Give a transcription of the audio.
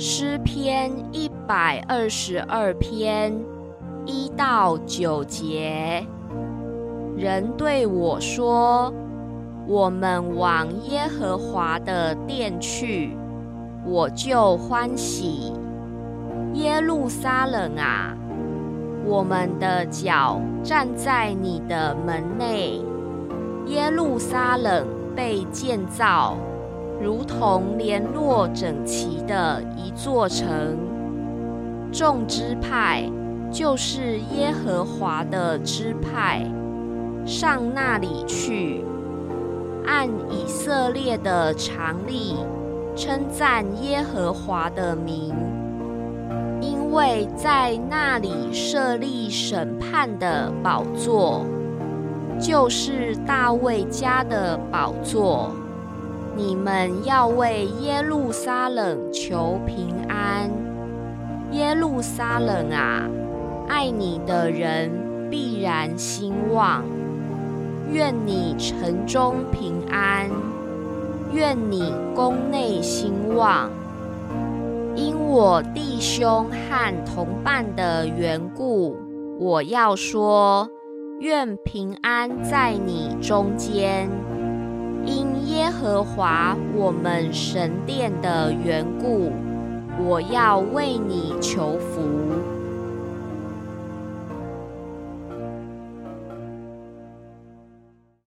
诗篇一百二十二篇一到九节，人对我说：“我们往耶和华的殿去，我就欢喜。”耶路撒冷啊，我们的脚站在你的门内。耶路撒冷被建造。如同联络整齐的一座城，众支派就是耶和华的支派，上那里去，按以色列的常例称赞耶和华的名，因为在那里设立审判的宝座，就是大卫家的宝座。你们要为耶路撒冷求平安，耶路撒冷啊，爱你的人必然兴旺。愿你城中平安，愿你宫内兴旺。因我弟兄和同伴的缘故，我要说：愿平安在你中间。因耶和华我们神殿的缘故，我要为你求福。